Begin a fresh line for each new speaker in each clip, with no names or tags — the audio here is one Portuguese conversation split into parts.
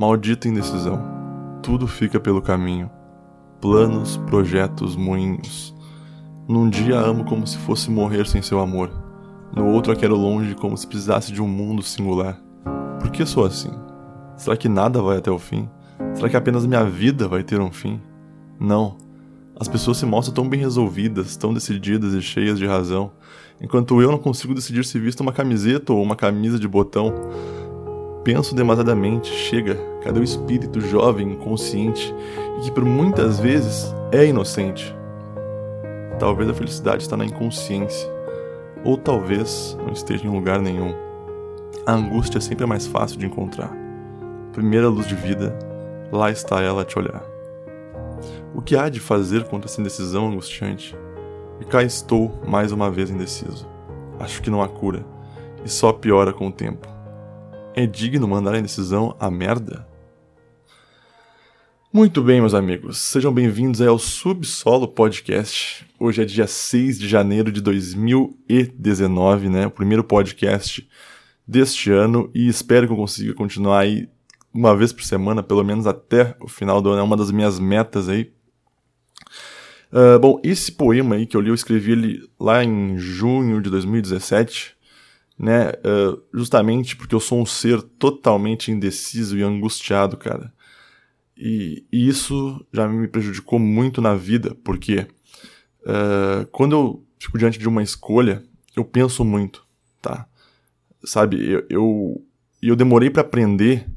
Maldita indecisão. Tudo fica pelo caminho. Planos, projetos, moinhos. Num dia amo como se fosse morrer sem seu amor. No outro a quero longe como se precisasse de um mundo singular. Por que sou assim? Será que nada vai até o fim? Será que apenas minha vida vai ter um fim? Não. As pessoas se mostram tão bem resolvidas, tão decididas e cheias de razão, enquanto eu não consigo decidir se visto uma camiseta ou uma camisa de botão. Penso demasiadamente, chega, cadê o espírito jovem, inconsciente e que por muitas vezes é inocente? Talvez a felicidade está na inconsciência, ou talvez não esteja em lugar nenhum. A angústia é sempre mais fácil de encontrar. Primeira luz de vida, lá está ela a te olhar. O que há de fazer contra essa indecisão angustiante? E cá estou mais uma vez indeciso. Acho que não há cura, e só piora com o tempo. É digno mandar a indecisão à merda? Muito bem, meus amigos, sejam bem-vindos ao Subsolo Podcast. Hoje é dia 6 de janeiro de 2019, né? O primeiro podcast deste ano e espero que eu consiga continuar aí uma vez por semana, pelo menos até o final do ano. É uma das minhas metas aí. Uh, bom, esse poema aí que eu li, eu escrevi ele lá em junho de 2017, né? Uh, justamente porque eu sou um ser totalmente indeciso e angustiado, cara. E, e isso já me prejudicou muito na vida, porque uh, quando eu fico diante de uma escolha, eu penso muito, tá? Sabe, eu, eu, eu demorei para aprender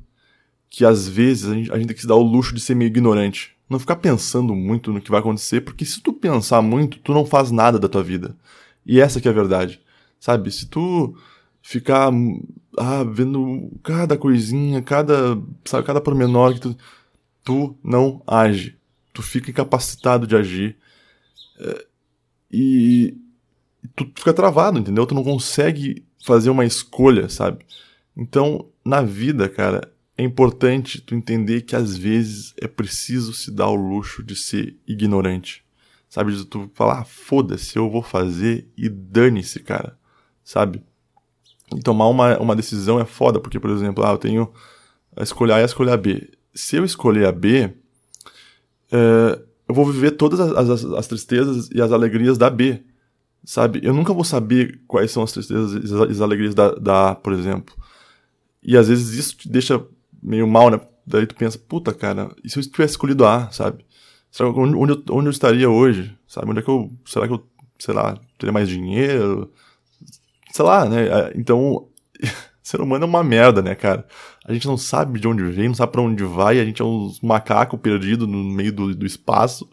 que às vezes a gente, a gente tem que se dar o luxo de ser meio ignorante. Não ficar pensando muito no que vai acontecer, porque se tu pensar muito, tu não faz nada da tua vida. E essa que é a verdade. Sabe, se tu ficar ah, vendo cada coisinha, cada, sabe, cada pormenor que tu tu não age. Tu fica incapacitado de agir. É, e tu fica travado, entendeu? Tu não consegue fazer uma escolha, sabe? Então, na vida, cara, é importante tu entender que às vezes é preciso se dar o luxo de ser ignorante. Sabe? De tu falar, ah, foda-se, eu vou fazer e dane-se, cara. Sabe? E tomar uma, uma decisão é foda, porque, por exemplo, ah, eu tenho a escolha A e a escolha B se eu escolher a B, é, eu vou viver todas as, as, as, tristezas e as alegrias da B, sabe? Eu nunca vou saber quais são as tristezas e as alegrias da, da A, por exemplo. E às vezes isso te deixa meio mal, né? Daí tu pensa, puta, cara, e se eu tivesse escolhido A, sabe? onde, onde, eu, onde eu estaria hoje, sabe? Onde é que eu, será que eu, sei lá, teria mais dinheiro? Sei lá, né? Então, ser humano é uma merda, né, cara? A gente não sabe de onde vem, não sabe para onde vai, a gente é uns macaco perdido no meio do, do espaço.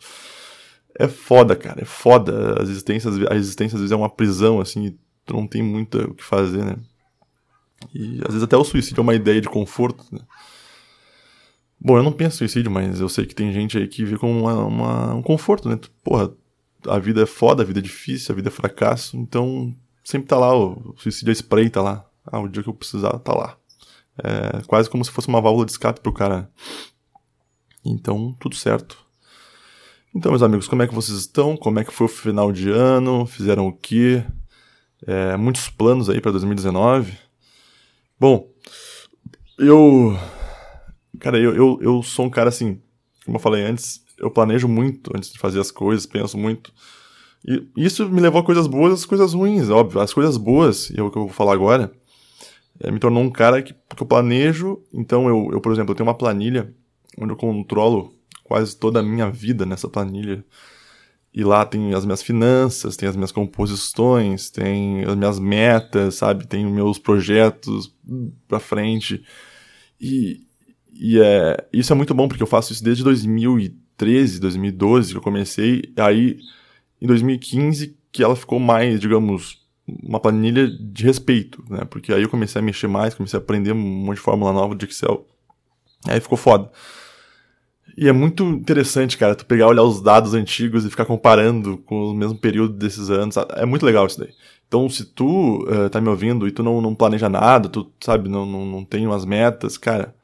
É foda, cara, é foda. A existência, a existência às vezes é uma prisão, assim, tu não tem muito o que fazer, né? E às vezes até o suicídio é uma ideia de conforto, né? Bom, eu não penso em suicídio, mas eu sei que tem gente aí que vê como uma, uma, um conforto, né? Porra, a vida é foda, a vida é difícil, a vida é fracasso, então sempre tá lá, o suicídio spray tá lá. Ah, o dia que eu precisar, tá lá. É quase como se fosse uma válvula de escape pro cara. Então, tudo certo. Então, meus amigos, como é que vocês estão? Como é que foi o final de ano? Fizeram o quê? É, muitos planos aí para 2019. Bom, eu. Cara, eu, eu, eu sou um cara assim, como eu falei antes, eu planejo muito antes de fazer as coisas, penso muito. E isso me levou a coisas boas e as coisas ruins, óbvio. As coisas boas, e é o que eu vou falar agora, é, me tornou um cara que, que eu planejo. Então, eu, eu, por exemplo, eu tenho uma planilha onde eu controlo quase toda a minha vida nessa planilha. E lá tem as minhas finanças, tem as minhas composições, tem as minhas metas, sabe? Tem meus projetos pra frente. E, e é, isso é muito bom, porque eu faço isso desde 2013, 2012 que eu comecei. Aí, em 2015, que ela ficou mais, digamos, uma planilha de respeito, né? Porque aí eu comecei a mexer mais, comecei a aprender um monte de fórmula nova de Excel. Aí ficou foda. E é muito interessante, cara, tu pegar, olhar os dados antigos e ficar comparando com o mesmo período desses anos. É muito legal isso daí. Então, se tu uh, tá me ouvindo e tu não, não planeja nada, tu, sabe, não, não, não tem umas metas, cara,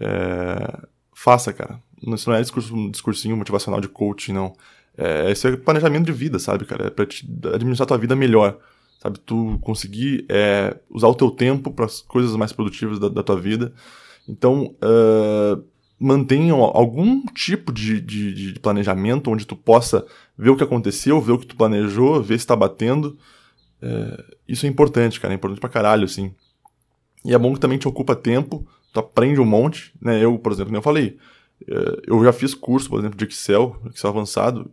é... faça, cara. Isso não é discurso, discursinho motivacional de coaching, não. É, esse é planejamento de vida, sabe, cara? É pra te administrar tua vida melhor sabe? Tu conseguir é, usar o teu tempo para as coisas mais produtivas da, da, tua vida Então, uh, algum tipo de, de, de, planejamento onde tu possa ver o que aconteceu, ver o que tu planejou, ver se está batendo. É, isso é importante, cara, é importante pra caralho, assim. E é bom que também te ocupa tempo, tu aprende um monte, né? Eu, por exemplo, como eu falei, é, eu já fiz curso, por exemplo, de Excel, Excel avançado,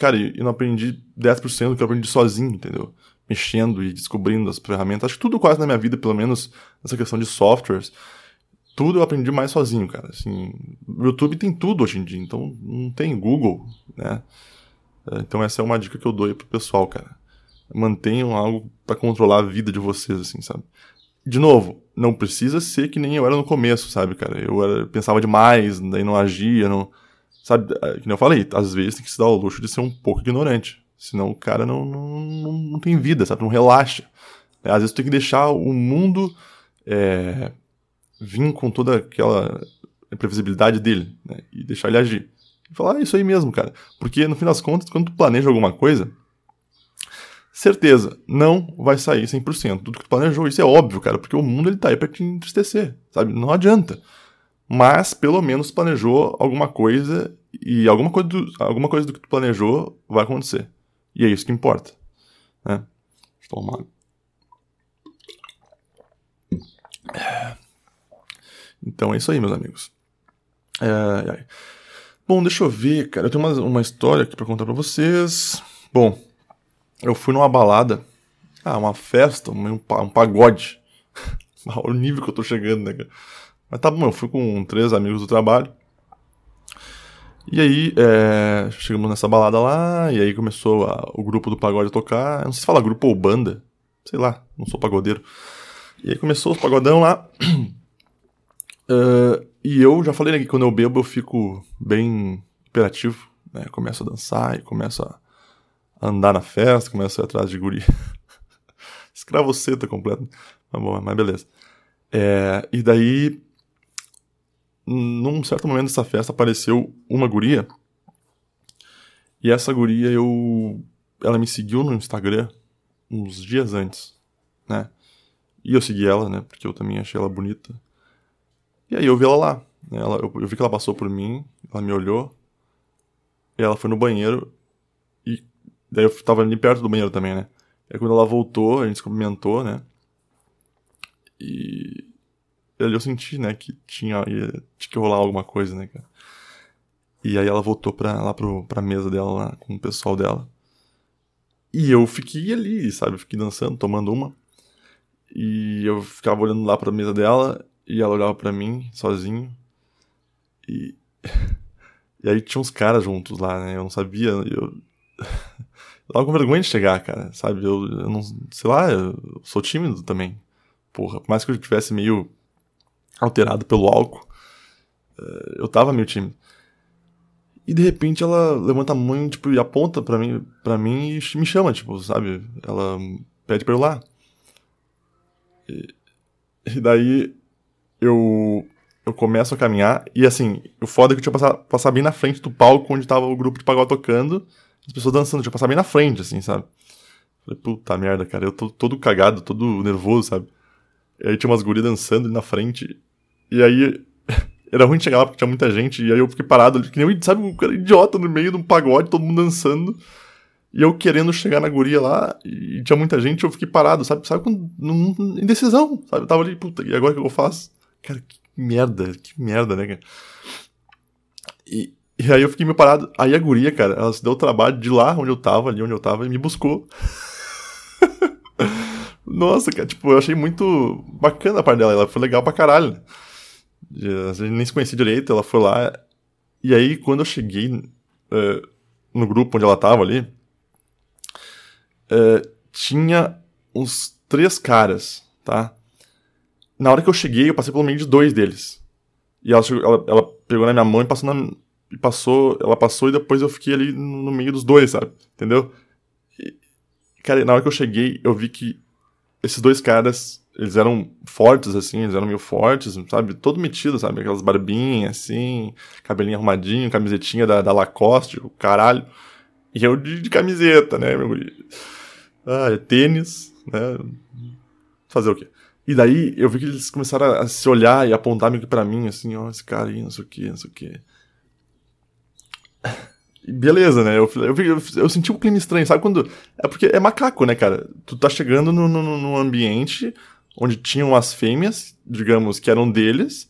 cara, eu não aprendi 10% do que eu aprendi sozinho, entendeu? Mexendo e descobrindo as ferramentas. Acho que tudo quase na minha vida, pelo menos nessa questão de softwares, tudo eu aprendi mais sozinho, cara. Assim, YouTube tem tudo hoje em dia, então não tem Google, né? É, então essa é uma dica que eu dou aí pro pessoal, cara. Mantenham algo para controlar a vida de vocês, assim, sabe? De novo, não precisa ser que nem eu era no começo, sabe, cara? Eu era, pensava demais, daí não agia, não. Sabe, é, que eu falei, às vezes tem que se dar o luxo de ser um pouco ignorante. Senão o cara não, não, não, não tem vida, sabe? Não relaxa. Às vezes tem que deixar o mundo é, vir com toda aquela previsibilidade dele, né? E deixar ele agir. E falar, ah, isso aí mesmo, cara. Porque no fim das contas, quando tu planeja alguma coisa, certeza, não vai sair 100%. Tudo que tu planejou, isso é óbvio, cara, porque o mundo ele tá aí pra te entristecer, sabe? Não adianta. Mas, pelo menos, planejou alguma coisa e alguma coisa do, alguma coisa do que tu planejou vai acontecer. E é isso que importa, né? Deixa eu tomar então é isso aí, meus amigos. É, é. Bom, deixa eu ver, cara. Eu tenho uma, uma história aqui pra contar pra vocês. Bom, eu fui numa balada. Ah, uma festa, um, um pagode. o nível que eu tô chegando, né, cara? Mas tá bom, eu fui com três amigos do trabalho. E aí, é, chegamos nessa balada lá, e aí começou a, o grupo do pagode a tocar. Não sei se fala grupo ou banda. Sei lá, não sou pagodeiro. E aí começou os pagodão lá. Uh, e eu já falei né, que quando eu bebo eu fico bem hiperativo, né? Começo a dançar e começo a andar na festa, começo a ir atrás de guri. Escravoceta completo. Mas bom, mas beleza. É, e daí, num certo momento dessa festa, apareceu uma guria. E essa guria, eu... Ela me seguiu no Instagram uns dias antes, né? E eu segui ela, né? Porque eu também achei ela bonita. E aí eu vi ela lá. Ela, eu, eu vi que ela passou por mim, ela me olhou, e ela foi no banheiro, e daí eu tava ali perto do banheiro também, né? E aí quando ela voltou, a gente se cumprimentou, né? E eu senti, né, que tinha, ia, tinha que rolar alguma coisa, né, cara? E aí ela voltou pra, lá pro, pra mesa dela, lá, com o pessoal dela. E eu fiquei ali, sabe? Fiquei dançando, tomando uma. E eu ficava olhando lá pra mesa dela e ela olhava para mim, sozinho. E. E aí tinha uns caras juntos lá, né? Eu não sabia. Eu. eu tava com vergonha de chegar, cara, sabe? Eu, eu não. Sei lá, eu sou tímido também. Porra, por mais que eu estivesse meio alterado pelo álcool, eh, eu tava meio tímido. E de repente ela levanta a mão tipo, e aponta para mim, para mim e me chama, tipo, sabe? Ela pede pra eu ir lá. E, e daí eu eu começo a caminhar e assim, o foda é que eu tinha passar, passar bem na frente do palco onde tava o grupo de pagode tocando, as pessoas dançando, tinha passar bem na frente, assim, sabe? Falei, puta merda, cara, eu tô todo cagado, todo nervoso, sabe? E aí tinha umas gurias dançando ali na frente, e aí era ruim chegar lá porque tinha muita gente, e aí eu fiquei parado ali, que nem, sabe, um cara idiota no meio de um pagode, todo mundo dançando, e eu querendo chegar na guria lá, e tinha muita gente, eu fiquei parado, sabe? Sabe, com indecisão, sabe? Eu tava ali, puta, e agora o que eu faço? Cara, que merda, que merda, né, cara? E, e aí eu fiquei meio parado. Aí a guria, cara, ela se deu o trabalho de lá onde eu tava, ali onde eu tava, e me buscou. Nossa, cara, tipo, eu achei muito bacana a parte dela. Ela foi legal pra caralho. A gente nem se conhecia direito, ela foi lá. E aí, quando eu cheguei uh, no grupo onde ela tava ali, uh, tinha uns três caras, tá? na hora que eu cheguei, eu passei pelo meio de dois deles. E ela, chegou, ela, ela pegou na minha mão e passou, na, e passou, ela passou e depois eu fiquei ali no meio dos dois, sabe? Entendeu? E, cara, na hora que eu cheguei, eu vi que esses dois caras, eles eram fortes, assim, eles eram meio fortes, sabe? Todo metido, sabe? Aquelas barbinhas, assim, cabelinho arrumadinho, camisetinha da, da Lacoste, o caralho. E eu de, de camiseta, né, meu guri? Ah, é tênis, né? Fazer o quê? E daí eu vi que eles começaram a se olhar e apontar meio que pra mim, assim, ó, esse cara aí, não sei o que, não sei o que. Beleza, né? Eu, eu, eu, eu, senti um clima estranho, sabe quando. É porque é macaco, né, cara? Tu tá chegando no, no, no ambiente onde tinham as fêmeas, digamos, que eram deles,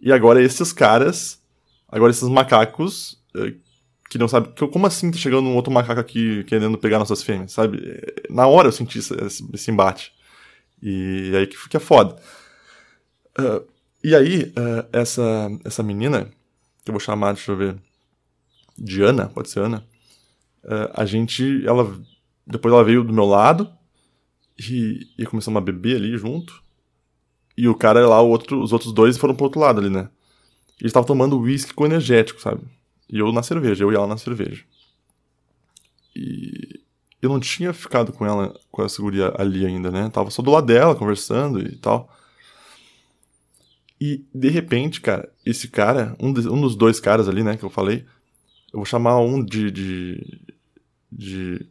e agora esses caras, agora esses macacos, eh, que não sabe. Como assim tá chegando um outro macaco aqui querendo pegar nossas fêmeas, sabe? Na hora eu senti esse, embate. E aí que, que é foda. Uh, e aí, uh, essa, essa menina, que eu vou chamar, deixa eu ver de Ana, pode ser Ana, uh, a gente, ela, depois ela veio do meu lado e, e começamos a beber ali junto. E o cara lá, o outro, os outros dois foram pro outro lado ali, né? Eles estavam tomando uísque com energético, sabe? E eu na cerveja, eu e ela na cerveja. E eu não tinha ficado com ela, com essa guria ali ainda, né? Tava só do lado dela, conversando e tal. E, de repente, cara, esse cara, um, de, um dos dois caras ali, né, que eu falei, eu vou chamar um de. de, de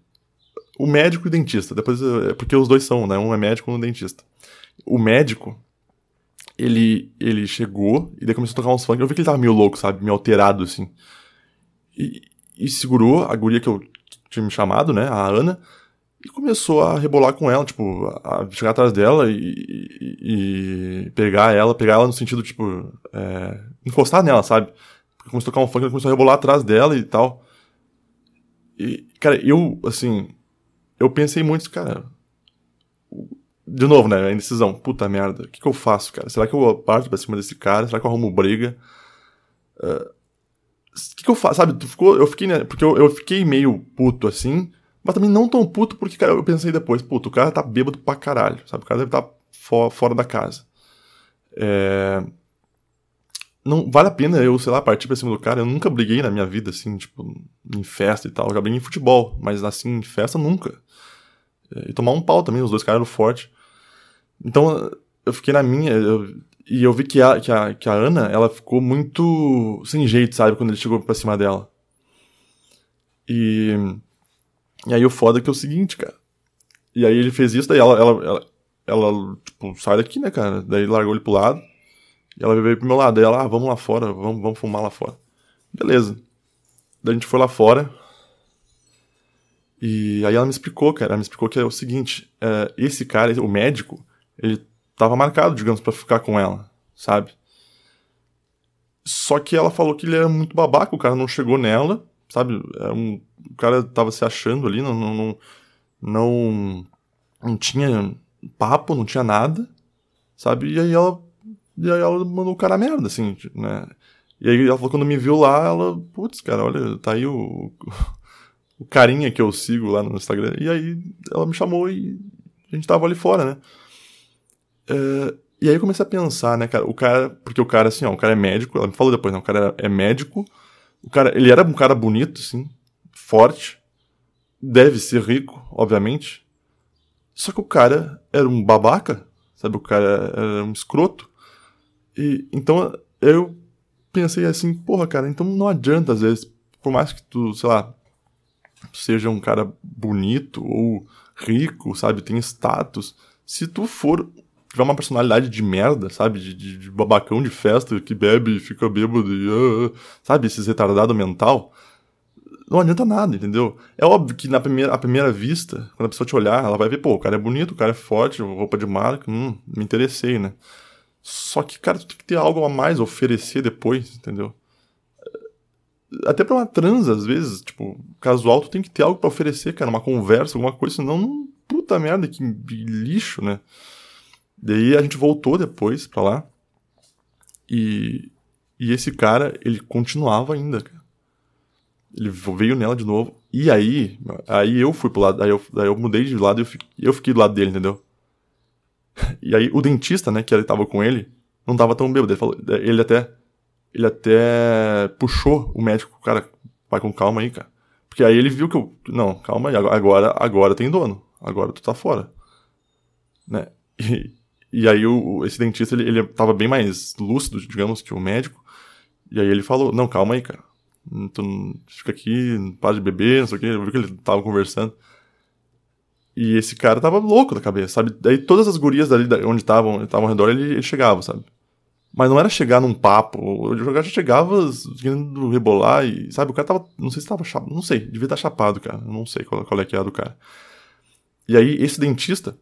o médico e o dentista. Depois, é porque os dois são, né? Um é médico e um é dentista. O médico, ele, ele chegou e daí começou a tocar uns funk. Eu vi que ele tava meio louco, sabe? Meio alterado, assim. E, e segurou a guria que eu tinha me chamado, né? A Ana. E começou a rebolar com ela, tipo, a chegar atrás dela e, e, e pegar ela, pegar ela no sentido, tipo, é, encostar nela, sabe? começou a tocar um funk, ela começou a rebolar atrás dela e tal. E, cara, eu, assim, eu pensei muito, cara. De novo, né? A indecisão. Puta merda, o que, que eu faço, cara? Será que eu parto pra cima desse cara? Será que eu arrumo briga? Uh, o que, que eu faço? Sabe, tu ficou, eu fiquei, né, porque eu, eu fiquei meio puto assim, mas também não tão puto porque, cara, eu pensei depois, puto, o cara tá bêbado pra caralho, sabe? O cara deve estar tá for, fora da casa. É não vale a pena eu, sei lá, partir pra cima do cara. Eu nunca briguei na minha vida, assim, tipo, em festa e tal. Eu já briguei em futebol, mas assim, em festa nunca. É, e tomar um pau também, os dois caras eram fortes. Então, eu fiquei na minha, eu, e eu vi que a, que, a, que a Ana, ela ficou muito sem jeito, sabe, quando ele chegou pra cima dela. E, e aí o foda é que é o seguinte, cara. E aí ele fez isso, daí ela, ela, ela, ela tipo, sai daqui, né, cara? Daí largou ele pro lado. E ela veio pro meu lado. Daí ela, ah, vamos lá fora, vamos, vamos fumar lá fora. Beleza. Daí a gente foi lá fora. E aí ela me explicou, cara. Ela me explicou que é o seguinte: é, esse cara, o médico, ele tava marcado, digamos, para ficar com ela, sabe? Só que ela falou que ele era muito babaca, o cara não chegou nela, sabe? Um, o cara tava se achando ali, não, não, não, não tinha papo, não tinha nada, sabe? E aí ela e aí ela mandou o cara a merda, assim, né? E aí ela falou, quando me viu lá, ela, putz, cara, olha, tá aí o, o carinha que eu sigo lá no Instagram. E aí ela me chamou e a gente tava ali fora, né? É, e aí eu comecei a pensar, né, cara, o cara, porque o cara, assim, ó, o cara é médico, ela me falou depois, né, o cara é médico, o cara, ele era um cara bonito, assim, forte, deve ser rico, obviamente, só que o cara era um babaca, sabe, o cara era um escroto, e, então eu pensei assim, porra, cara, então não adianta às vezes, por mais que tu, sei lá, seja um cara bonito ou rico, sabe, tem status, se tu for tiver uma personalidade de merda, sabe, de, de, de babacão de festa que bebe e fica bêbado e, uh, sabe, esses retardado mental, não adianta nada, entendeu? É óbvio que na primeira, à primeira vista, quando a pessoa te olhar, ela vai ver, pô, o cara é bonito, o cara é forte, roupa de marca, hum, me interessei, né? Só que, cara, tu tem que ter algo a mais a oferecer depois, entendeu? Até pra uma transa, às vezes, tipo, casual, tu tem que ter algo para oferecer, cara, uma conversa, alguma coisa, senão, não, puta merda, que lixo, né? Daí a gente voltou depois pra lá. E, e esse cara, ele continuava ainda, cara. Ele veio nela de novo. E aí, aí eu fui pro lado, aí eu, aí eu mudei de lado e eu eu fiquei do lado dele, entendeu? E aí o dentista, né, que ele tava com ele, não tava tão bêbado. Ele, falou, ele até. Ele até puxou o médico, cara, vai com calma aí, cara. Porque aí ele viu que eu. Não, calma aí, agora, agora tem dono. Agora tu tá fora. Né? E, e aí o, esse dentista, ele, ele tava bem mais lúcido, digamos, que o médico. E aí ele falou, não, calma aí, cara. Tu fica aqui, para de beber, não sei o que. Eu vi que ele tava conversando. E esse cara tava louco da cabeça, sabe? Daí todas as gurias dali onde estavam estavam ao redor, ele, ele chegava, sabe? Mas não era chegar num papo. O jogador já chegava querendo rebolar e, sabe, o cara tava. Não sei se tava chapado. Não sei, devia estar chapado, cara. não sei qual, qual é que é a do cara. E aí, esse dentista,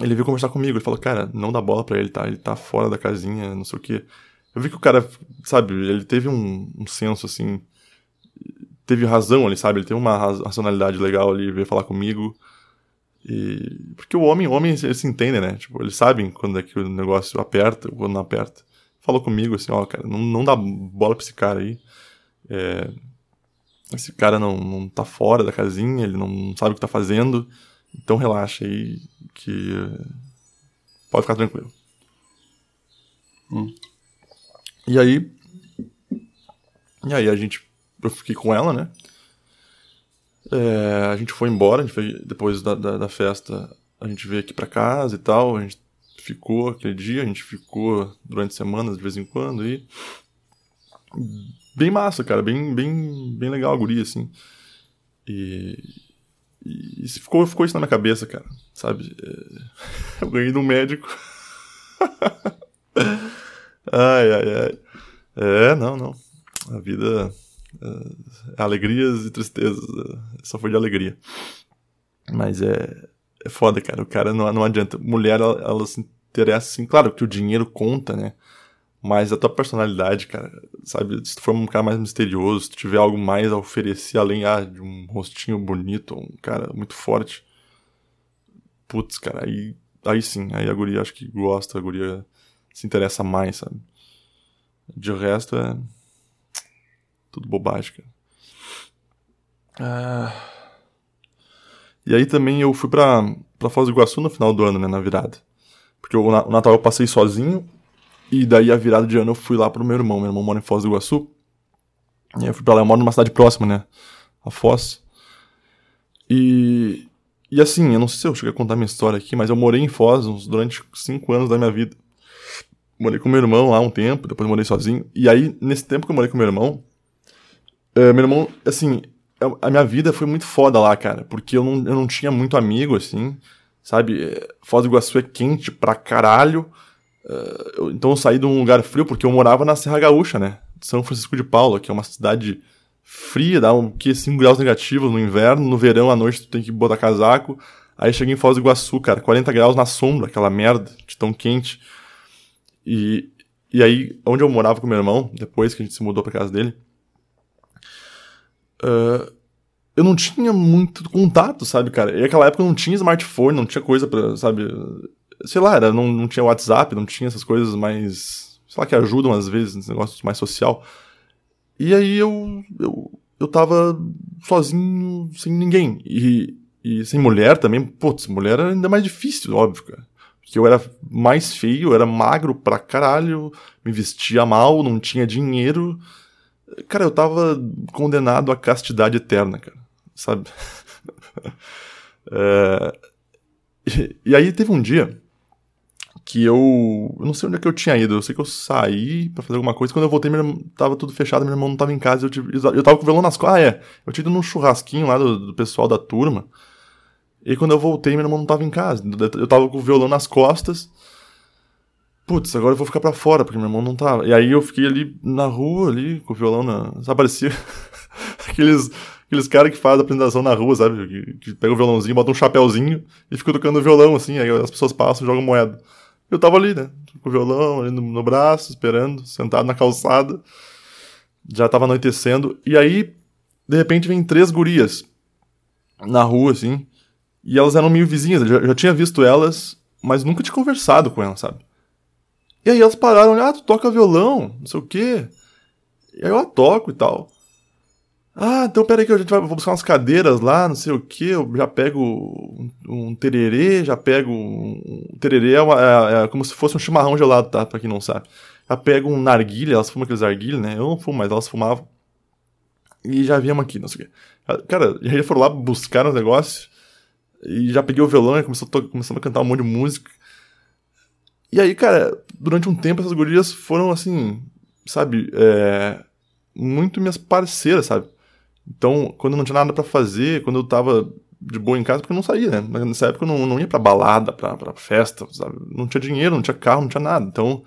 ele veio conversar comigo. Ele falou, cara, não dá bola pra ele, tá? Ele tá fora da casinha, não sei o quê. Eu vi que o cara, sabe, ele teve um, um senso assim. Teve razão ali, sabe? Ele teve uma racionalidade legal ali, veio falar comigo. E... Porque o homem, o homem, eles se entendem, né? Tipo, eles sabem quando é que o negócio aperta ou quando não aperta. Falou comigo assim, ó, cara, não, não dá bola pra esse cara aí. É... Esse cara não, não tá fora da casinha, ele não sabe o que tá fazendo. Então relaxa aí que pode ficar tranquilo. Hum. E aí. E aí a gente. Eu fiquei com ela, né? É, a gente foi embora, gente foi, depois da, da, da, festa, a gente veio aqui pra casa e tal. A gente ficou aquele dia, a gente ficou durante semanas de vez em quando e. Bem massa, cara, bem, bem, bem legal a guria, assim. E, e ficou, ficou isso na minha cabeça, cara, sabe? É, eu ganhei de um médico. ai, ai, ai. É, não, não. A vida. É, alegrias e tristezas. É, só foi de alegria. Mas é. É foda, cara. O cara não, não adianta. Mulher, ela, ela se interessa, assim. Claro que o dinheiro conta, né? Mas a tua personalidade, cara, sabe? Se tu for um cara mais misterioso, se tu tiver algo mais a oferecer além ah, de um rostinho bonito, um cara muito forte. Putz, cara, aí, aí sim, aí a guria acho que gosta, a guria se interessa mais, sabe? De resto é. Tudo bobagem, cara. Ah... E aí também eu fui pra, pra Foz do Iguaçu no final do ano, né, na virada. Porque o Natal eu passei sozinho e daí a virada de ano eu fui lá pro meu irmão. Meu irmão mora em Foz do Iguaçu. E eu fui pra lá, eu moro numa cidade próxima, né? A Foz. E. E assim, eu não sei se eu cheguei a contar minha história aqui, mas eu morei em Foz uns, durante cinco anos da minha vida. Morei com meu irmão lá um tempo, depois morei sozinho. E aí, nesse tempo que eu morei com meu irmão, uh, meu irmão, assim, a minha vida foi muito foda lá, cara. Porque eu não, eu não tinha muito amigo, assim, sabe? Foz do Iguaçu é quente pra caralho. Uh, então eu saí de um lugar frio porque eu morava na Serra Gaúcha, né? São Francisco de Paula, que é uma cidade fria, dá um que 5 graus negativos no inverno, no verão à noite tu tem que botar casaco. Aí cheguei em Foz do Iguaçu, cara, 40 graus na sombra, aquela merda de tão quente. E, e aí, onde eu morava com meu irmão, depois que a gente se mudou pra casa dele, uh, eu não tinha muito contato, sabe, cara? E naquela época não tinha smartphone, não tinha coisa pra, sabe, sei lá, era, não, não tinha WhatsApp, não tinha essas coisas mais, sei lá, que ajudam às vezes nesse negócio mais social. E aí eu, eu, eu tava sozinho, sem ninguém. E, e sem mulher também, putz, mulher era ainda mais difícil, óbvio, cara. Porque eu era mais feio, eu era magro pra caralho, me vestia mal, não tinha dinheiro. Cara, eu tava condenado à castidade eterna, cara, sabe? é... e, aí teve um dia que eu. Eu não sei onde é que eu tinha ido. Eu sei que eu saí para fazer alguma coisa. Quando eu voltei, meu tava tudo fechado, meu irmão não tava em casa. Eu, tive, eu tava com o violão nas costas. Ah, é. Eu tinha ido num churrasquinho lá do, do, pessoal da turma. E quando eu voltei, meu irmão não tava em casa. Eu tava com o violão nas costas. Putz, agora eu vou ficar para fora, porque meu irmão não tava. E aí eu fiquei ali na rua, ali, com o violão na. Sabe, parecia aqueles, aqueles caras que fazem apresentação na rua, sabe? Que, que pega o violãozinho, bota um chapéuzinho e fica tocando violão, assim. Aí as pessoas passam e jogam moeda. Eu tava ali, né? Com o violão ali no, no braço, esperando, sentado na calçada. Já tava anoitecendo. E aí, de repente, vem três gurias na rua, assim. E elas eram meio vizinhas. Eu já, já tinha visto elas, mas nunca tinha conversado com elas, sabe? E aí elas pararam, ah, tu toca violão, não sei o quê. E aí eu a toco e tal. Ah, então peraí que a gente vai vou buscar umas cadeiras lá, não sei o que, eu já pego um, um tererê, já pego um... tererê é, uma, é, é, como se fosse um chimarrão gelado, tá? Pra quem não sabe. Já pego um narguilha, elas fumam aqueles narguilha, né? Eu não fumo, mas elas fumavam. E já viemos aqui, não sei o que. Cara, aí foram lá buscar os negócios, e já peguei o violão e começou a, começando a cantar um monte de música. E aí, cara, durante um tempo essas gurias foram assim, sabe, é, muito minhas parceiras, sabe? Então, quando eu não tinha nada para fazer, quando eu tava de boa em casa porque eu não saía, né? Nessa época eu não, não ia pra balada, pra, pra festa, sabe? Não tinha dinheiro, não tinha carro, não tinha nada. Então,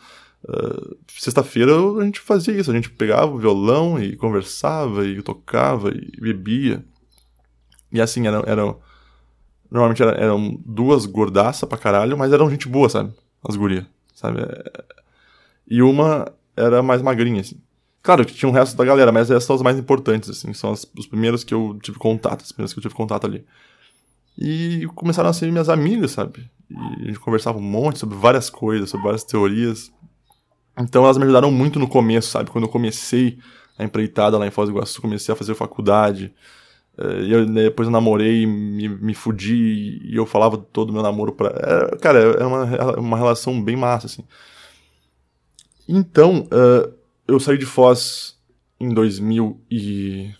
uh, sexta-feira a gente fazia isso. A gente pegava o violão e conversava e tocava e bebia. E assim, era, era normalmente era, eram duas gordaças pra caralho, mas eram gente boa, sabe? As gurias, sabe? E uma era mais magrinha, assim. Claro que tinha o um resto da galera, mas essas são as mais importantes, assim. São as, os primeiros que eu tive contato, as primeiras que eu tive contato ali. E começaram a ser minhas amigas, sabe? E a gente conversava um monte sobre várias coisas, sobre várias teorias. Então elas me ajudaram muito no começo, sabe? Quando eu comecei a empreitada lá em Foz do Iguaçu, comecei a fazer faculdade. Eh, e eu, depois eu namorei, me, me fudi e eu falava todo meu namoro pra. Era, cara, era uma, uma relação bem massa, assim. Então, uh, eu saí de Foz em 2000 e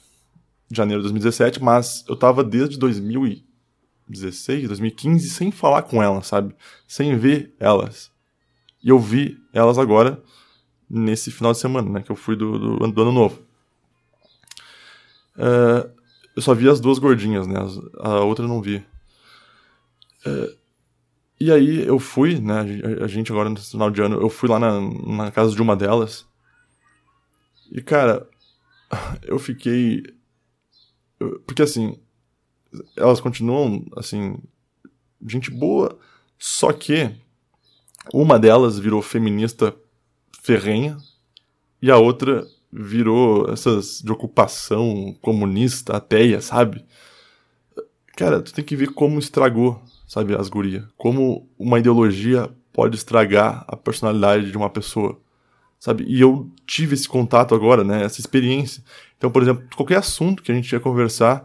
janeiro de 2017, mas eu tava desde 2016, 2015 sem falar com elas, sabe? Sem ver elas. E eu vi elas agora nesse final de semana, né? Que eu fui do, do, do ano novo. Uh, eu só vi as duas gordinhas, né? A outra eu não vi. Uh, e aí eu fui, né? A gente agora no final de ano, eu fui lá na, na casa de uma delas. E, cara, eu fiquei. Porque assim, elas continuam, assim, gente boa, só que uma delas virou feminista ferrenha e a outra virou essas de ocupação comunista, ateia, sabe? Cara, tu tem que ver como estragou, sabe, as gurias. Como uma ideologia pode estragar a personalidade de uma pessoa sabe? E eu tive esse contato agora, né? Essa experiência. Então, por exemplo, qualquer assunto que a gente ia conversar,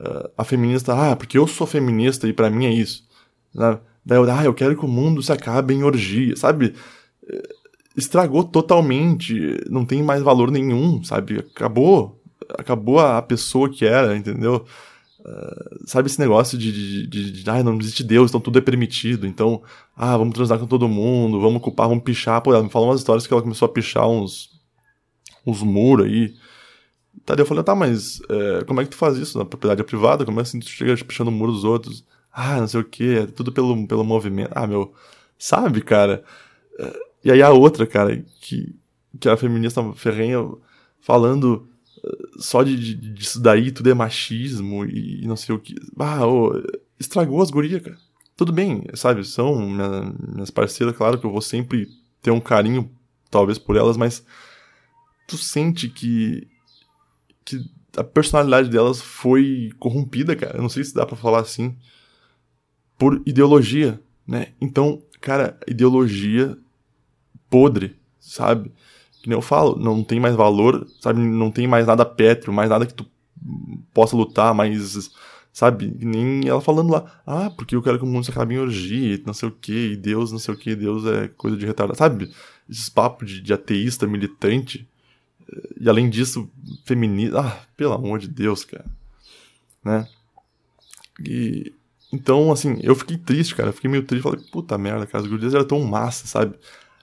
uh, a feminista, ah, porque eu sou feminista e para mim é isso. Né? Daí eu, ah, eu quero que o mundo se acabe em orgia, sabe? Estragou totalmente, não tem mais valor nenhum, sabe? Acabou, acabou a pessoa que era, entendeu? Uh, sabe esse negócio de, de, de, de ah, não existe Deus, então tudo é permitido, então, ah, vamos transar com todo mundo, vamos culpar, vamos pichar. Pô, ela me falou umas histórias que ela começou a pichar uns, uns muros aí. Tá, daí eu falei, tá, mas é, como é que tu faz isso na propriedade privada? Como é que tu chega pichando o muro dos outros? Ah, não sei o que, é tudo pelo, pelo movimento. Ah, meu, sabe, cara? É, e aí a outra, cara, que, que é a feminista ferrenha falando só de, de, disso daí tudo é machismo e, não sei o que. Ah, estragou as gurias, cara. Tudo bem, sabe? São minha, minhas parceiras, claro que eu vou sempre ter um carinho, talvez, por elas, mas tu sente que. que a personalidade delas foi corrompida, cara. Eu não sei se dá para falar assim. Por ideologia, né? Então, cara, ideologia podre, sabe? que nem eu falo, não tem mais valor, sabe? Não tem mais nada pétreo, mais nada que tu possa lutar, mais, sabe? Nem ela falando lá, ah, porque eu quero que o mundo se acabe em orgia, não sei o que, e Deus não sei o que, Deus é coisa de retardado, sabe? Esses papos de, de ateísta militante, e além disso, feminista, ah, pelo amor de Deus, cara, né? E, então, assim, eu fiquei triste, cara, eu fiquei meio triste, falei, puta merda, cara, as gurias eram tão massa, sabe?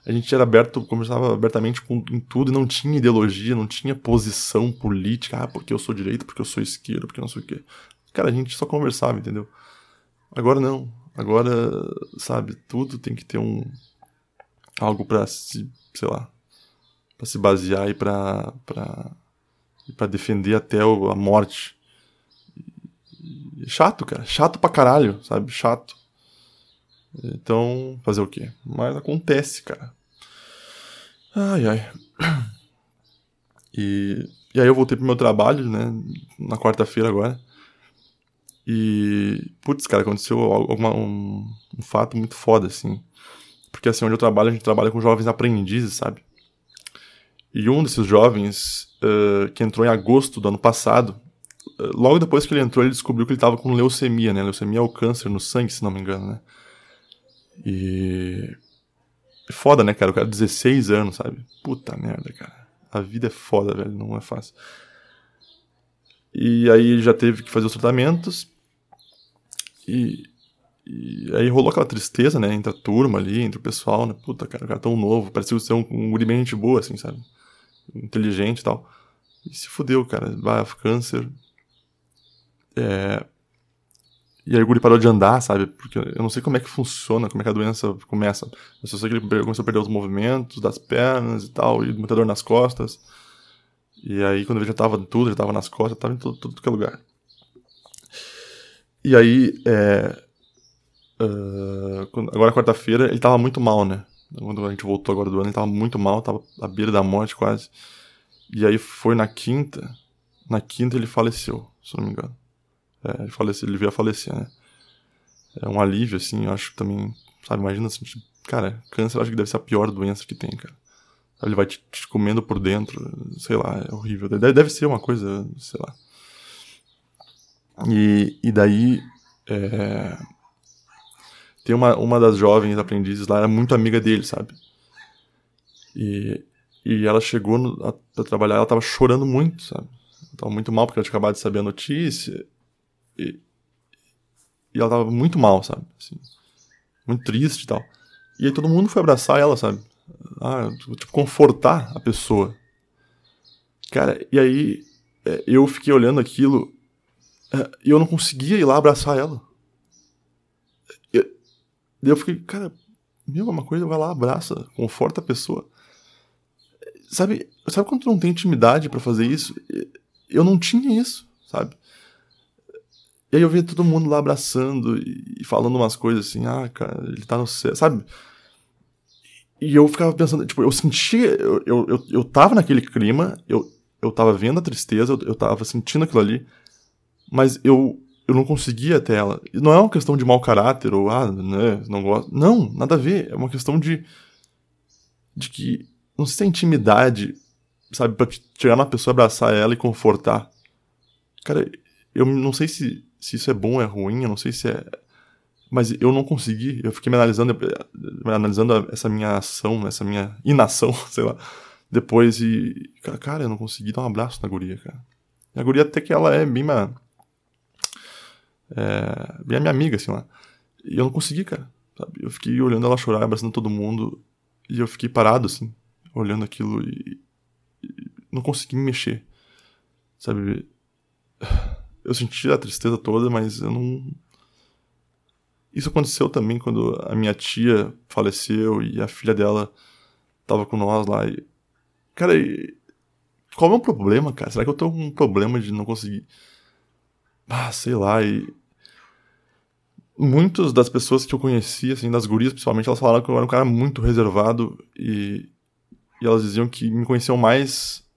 A gente era aberto, conversava abertamente com, em tudo e não tinha ideologia, não tinha posição política, ah, porque eu sou direita, porque eu sou esquerda, porque não sei o quê. Cara, a gente só conversava, entendeu? Agora não. Agora, sabe, tudo tem que ter um algo para se, sei lá, para se basear e para para para defender até a morte. chato, cara, chato pra caralho, sabe? Chato. Então, fazer o quê? Mas acontece, cara. Ai, ai. E, e aí eu voltei pro meu trabalho, né? Na quarta-feira agora. E, putz, cara, aconteceu alguma, um, um fato muito foda, assim. Porque, assim, onde eu trabalho, a gente trabalha com jovens aprendizes, sabe? E um desses jovens, uh, que entrou em agosto do ano passado, uh, logo depois que ele entrou, ele descobriu que ele tava com leucemia, né? Leucemia é o câncer no sangue, se não me engano, né? E é foda, né, cara? O cara 16 anos, sabe? Puta merda, cara. A vida é foda, velho. Não é fácil. E aí já teve que fazer os tratamentos. E, e aí rolou aquela tristeza, né? Entre a turma ali, entre o pessoal, né? Puta, cara, o cara tão novo. Parecia ser um, um guri bem gente boa, assim, sabe? Inteligente e tal. E se fudeu, cara. Vai, câncer. É... E aí o guri parou de andar, sabe? Porque eu não sei como é que funciona, como é que a doença começa. Eu só sei que ele começou a perder os movimentos das pernas e tal, e muita dor nas costas. E aí, quando ele já tava tudo, já tava nas costas, tava em tudo, tudo que é lugar. E aí, é, uh, agora quarta-feira, ele tava muito mal, né? Quando a gente voltou agora do ano, ele tava muito mal, tava à beira da morte quase. E aí foi na quinta, na quinta ele faleceu, se não me engano. É, ele veio a falecer, né? É um alívio, assim, eu acho também, sabe, imagina assim, tipo, cara, câncer eu acho que deve ser a pior doença que tem, cara. Ele vai te, te comendo por dentro, sei lá, é horrível. Deve, deve ser uma coisa, sei lá. E, e daí, é... tem uma, uma das jovens aprendizes lá, era muito amiga dele, sabe? E, e ela chegou no, a, pra trabalhar, ela tava chorando muito, sabe? Tava muito mal porque ela tinha acabado de saber a notícia. E, e ela tava muito mal, sabe? Assim, muito triste e tal. E aí todo mundo foi abraçar ela, sabe? Ah, tipo, confortar a pessoa. Cara, e aí é, eu fiquei olhando aquilo é, e eu não conseguia ir lá abraçar ela. E eu fiquei, cara, meu, é uma coisa, vai lá, abraça, conforta a pessoa. Sabe, sabe quando tu não tem intimidade para fazer isso? Eu não tinha isso, sabe? E aí eu via todo mundo lá abraçando e falando umas coisas assim, ah, cara, ele tá no céu, sabe? E eu ficava pensando, tipo, eu sentia, eu, eu, eu, eu tava naquele clima, eu, eu tava vendo a tristeza, eu, eu tava sentindo aquilo ali, mas eu, eu não conseguia até ela. E não é uma questão de mau caráter, ou, ah, né, não gosto. Não, nada a ver. É uma questão de. de que. Não sei se é intimidade, sabe, pra chegar na pessoa, abraçar ela e confortar. Cara, eu não sei se se isso é bom ou é ruim, eu não sei se é. Mas eu não consegui, eu fiquei me analisando, me analisando essa minha ação, essa minha inação, sei lá, depois e. Cara, eu não consegui dar um abraço na guria, cara. E a guria até que ela é bem uma. É, bem a minha amiga, assim lá. E eu não consegui, cara. Sabe? Eu fiquei olhando ela chorar, abraçando todo mundo. E eu fiquei parado, assim, olhando aquilo e. e não consegui me mexer. Sabe? eu senti a tristeza toda, mas eu não. Isso aconteceu também quando a minha tia faleceu e a filha dela tava com nós lá. E... Cara, e... qual é o problema, cara? Será que eu tô com um problema de não conseguir. Ah, sei lá, e. Muitas das pessoas que eu conhecia, assim, das gurias principalmente, elas falaram que eu era um cara muito reservado e, e elas diziam que me conheciam mais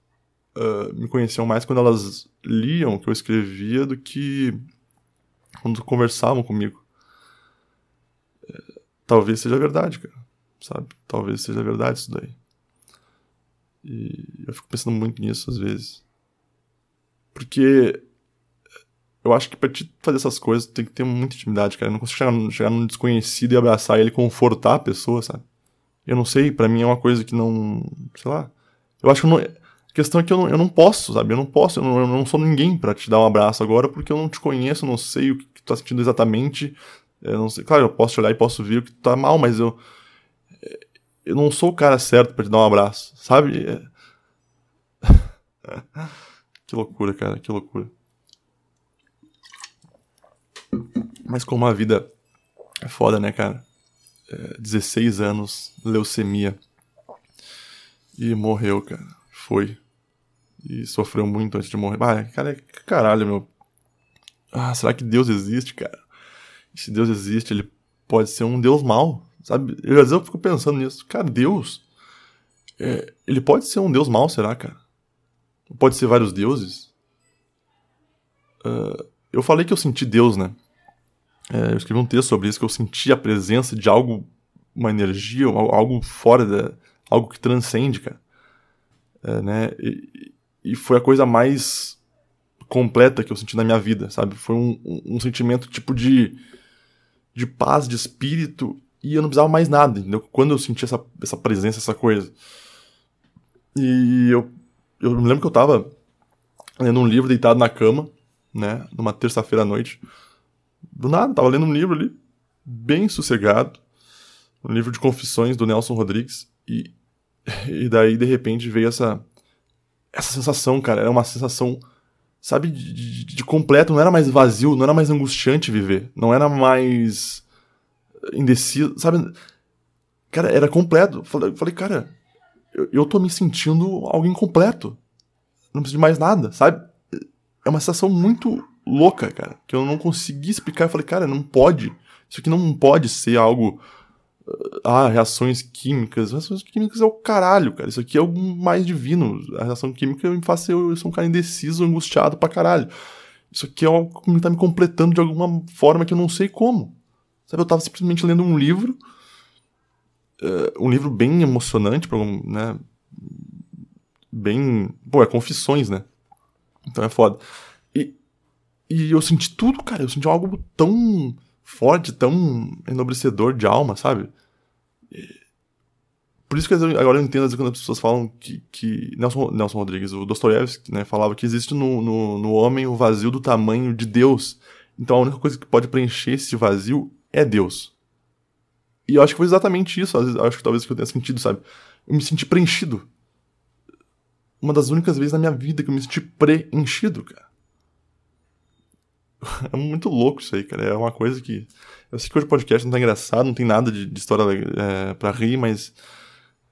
uh, me conheciam mais quando elas liam o que eu escrevia do que quando conversavam comigo. É, talvez seja verdade, cara. Sabe? Talvez seja verdade isso daí. E eu fico pensando muito nisso às vezes. Porque eu acho que pra te fazer essas coisas tem que ter muita intimidade, cara. Eu não consigo chegar, chegar num desconhecido e abraçar ele confortar a pessoa, sabe? Eu não sei, para mim é uma coisa que não. Sei lá. Eu acho que não. A questão é que eu não, eu não posso, sabe? Eu não posso, eu não, eu não sou ninguém para te dar um abraço agora, porque eu não te conheço, não sei o que tu tá sentindo exatamente. Eu não sei, claro, eu posso te olhar e posso ver o que tu tá mal, mas eu. Eu não sou o cara certo para te dar um abraço, sabe? que loucura, cara, que loucura. Mas como a vida é foda, né, cara? É, 16 anos, leucemia. E morreu, cara. Foi e sofreu muito antes de morrer. Ah, cara, caralho, meu. Ah, será que Deus existe, cara? E se Deus existe, ele pode ser um Deus mau, sabe? Eu, às vezes eu fico pensando nisso. Cara, Deus. É, ele pode ser um Deus mau, será, cara? Pode ser vários deuses? Uh, eu falei que eu senti Deus, né? É, eu escrevi um texto sobre isso, que eu senti a presença de algo, uma energia, algo fora da. algo que transcende, cara. É, né? E, e foi a coisa mais completa que eu senti na minha vida, sabe? Foi um, um, um, sentimento tipo de, de paz, de espírito, e eu não precisava mais nada, entendeu? Quando eu senti essa, essa presença, essa coisa. E eu, eu me lembro que eu tava lendo um livro deitado na cama, né? Numa terça-feira à noite. Do nada, tava lendo um livro ali, bem sossegado. Um livro de confissões do Nelson Rodrigues. E, e daí, de repente, veio essa essa sensação, cara, era uma sensação sabe, de, de, completo, não era mais vazio, não era mais angustiante viver, não era mais indeciso, sabe? Cara, era completo. Falei, falei cara, eu, eu tô me sentindo alguém completo. Não preciso de mais nada, sabe? É uma sensação muito louca, cara, que eu não consegui explicar. Eu falei, cara, não pode. Isso aqui não pode ser algo. Ah, reações químicas. Reações químicas é o caralho, cara. Isso aqui é algo mais divino. A reação química me faz ser. Eu um cara indeciso, angustiado pra caralho. Isso aqui é algo que tá me completando de alguma forma que eu não sei como. Sabe, eu tava simplesmente lendo um livro. Uh, um livro bem emocionante, né? Bem. Pô, é confissões, né? Então é foda. E, e eu senti tudo, cara. Eu senti algo tão forte, tão enobrecedor de alma, sabe? Por isso que agora eu entendo quando as pessoas falam que, que Nelson, Nelson Rodrigues, o Dostoiévski, né, falava que existe no, no, no homem o vazio do tamanho de Deus. Então a única coisa que pode preencher esse vazio é Deus. E eu acho que foi exatamente isso, acho que talvez que eu tenha sentido, sabe? Eu me senti preenchido. Uma das únicas vezes na minha vida que eu me senti preenchido, cara. É muito louco isso aí, cara. É uma coisa que. Eu sei que hoje o podcast não tá engraçado, não tem nada de, de história é, pra rir, mas.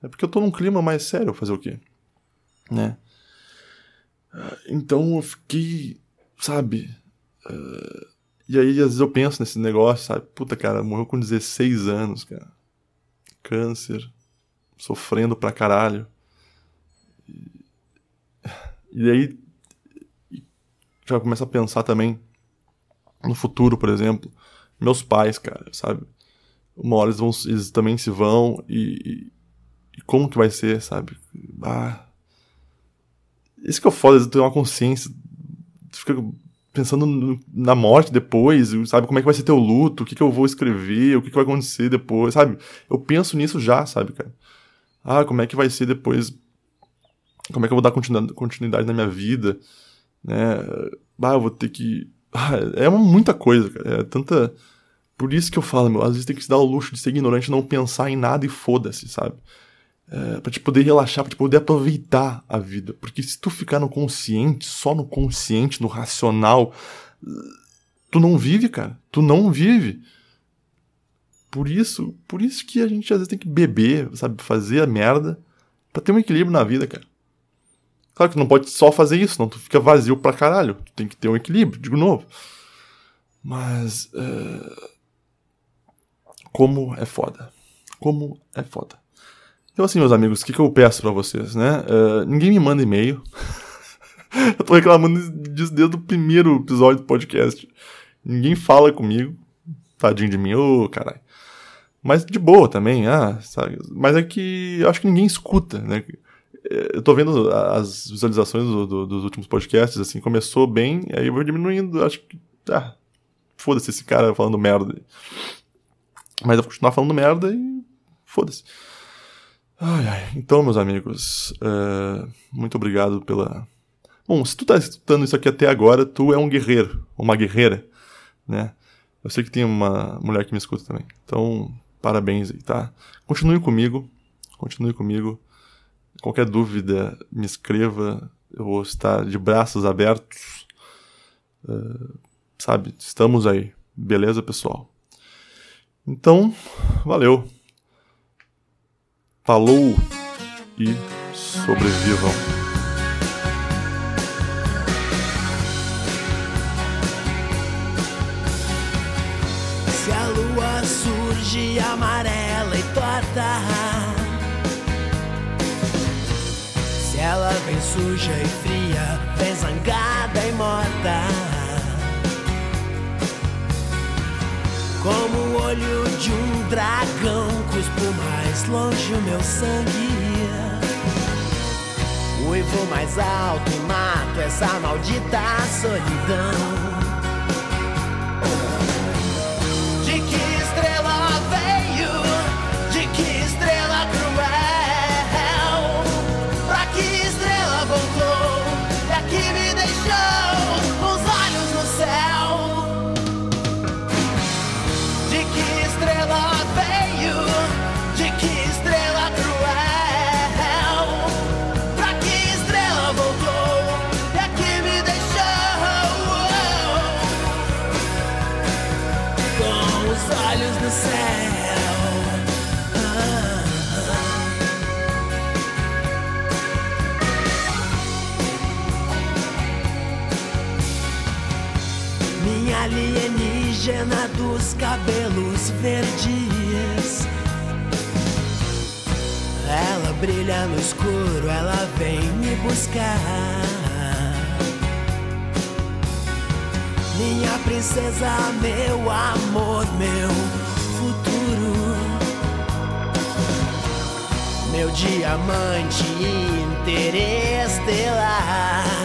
É porque eu tô num clima mais sério, fazer o quê? Né? Então eu fiquei. Sabe? Uh, e aí às vezes eu penso nesse negócio, sabe? Puta, cara, morreu com 16 anos, cara. Câncer. Sofrendo pra caralho. E, e aí. Já começa a pensar também no futuro, por exemplo. Meus pais, cara, sabe? Uma hora eles, vão, eles também se vão e, e, como que vai ser, sabe? Ah. Isso que é foda, ter uma consciência. Fica pensando no, na morte depois, sabe? Como é que vai ser teu luto, o que, que eu vou escrever, o que, que vai acontecer depois, sabe? Eu penso nisso já, sabe, cara? Ah, como é que vai ser depois? Como é que eu vou dar continuidade na minha vida? Né? Ah, eu vou ter que é muita coisa, cara. É tanta. Por isso que eu falo, meu, às vezes tem que se dar o luxo de ser ignorante, não pensar em nada e foda-se, sabe? É, pra te poder relaxar, pra te poder aproveitar a vida. Porque se tu ficar no consciente, só no consciente, no racional, tu não vive, cara. Tu não vive. Por isso, por isso que a gente às vezes tem que beber, sabe? Fazer a merda pra ter um equilíbrio na vida, cara. Claro que não pode só fazer isso, senão tu fica vazio pra caralho. Tu tem que ter um equilíbrio, digo novo. Mas. Uh, como é foda. Como é foda. Então, assim, meus amigos, o que, que eu peço para vocês, né? Uh, ninguém me manda e-mail. eu tô reclamando disso desde o primeiro episódio do podcast. Ninguém fala comigo. Tadinho de mim, ô oh, caralho. Mas de boa também, ah, sabe? Mas é que acho que ninguém escuta, né? É, eu tô vendo as visualizações do, do, dos últimos podcasts, assim, começou bem, aí eu vou diminuindo, acho que. Ah, foda-se esse cara falando merda. Mas eu vou continuar falando merda e. Foda-se. Ai, ai. Então, meus amigos, uh, muito obrigado pela. Bom, se tu tá escutando isso aqui até agora, tu é um guerreiro, uma guerreira, né? Eu sei que tem uma mulher que me escuta também. Então, parabéns aí, tá? Continue comigo, continue comigo. Qualquer dúvida, me escreva. Eu vou estar de braços abertos. Uh, sabe? Estamos aí. Beleza, pessoal? Então, valeu. Falou e sobrevivam.
Amarela e torta vem suja e fria, vem zangada e morta. Como o olho de um dragão, cuspo mais longe o meu sangue. Uivo mais alto e mato essa maldita solidão. Love. Indígena dos cabelos verdes. Ela brilha no escuro, ela vem me buscar. Minha princesa, meu amor, meu futuro. Meu diamante interestelar.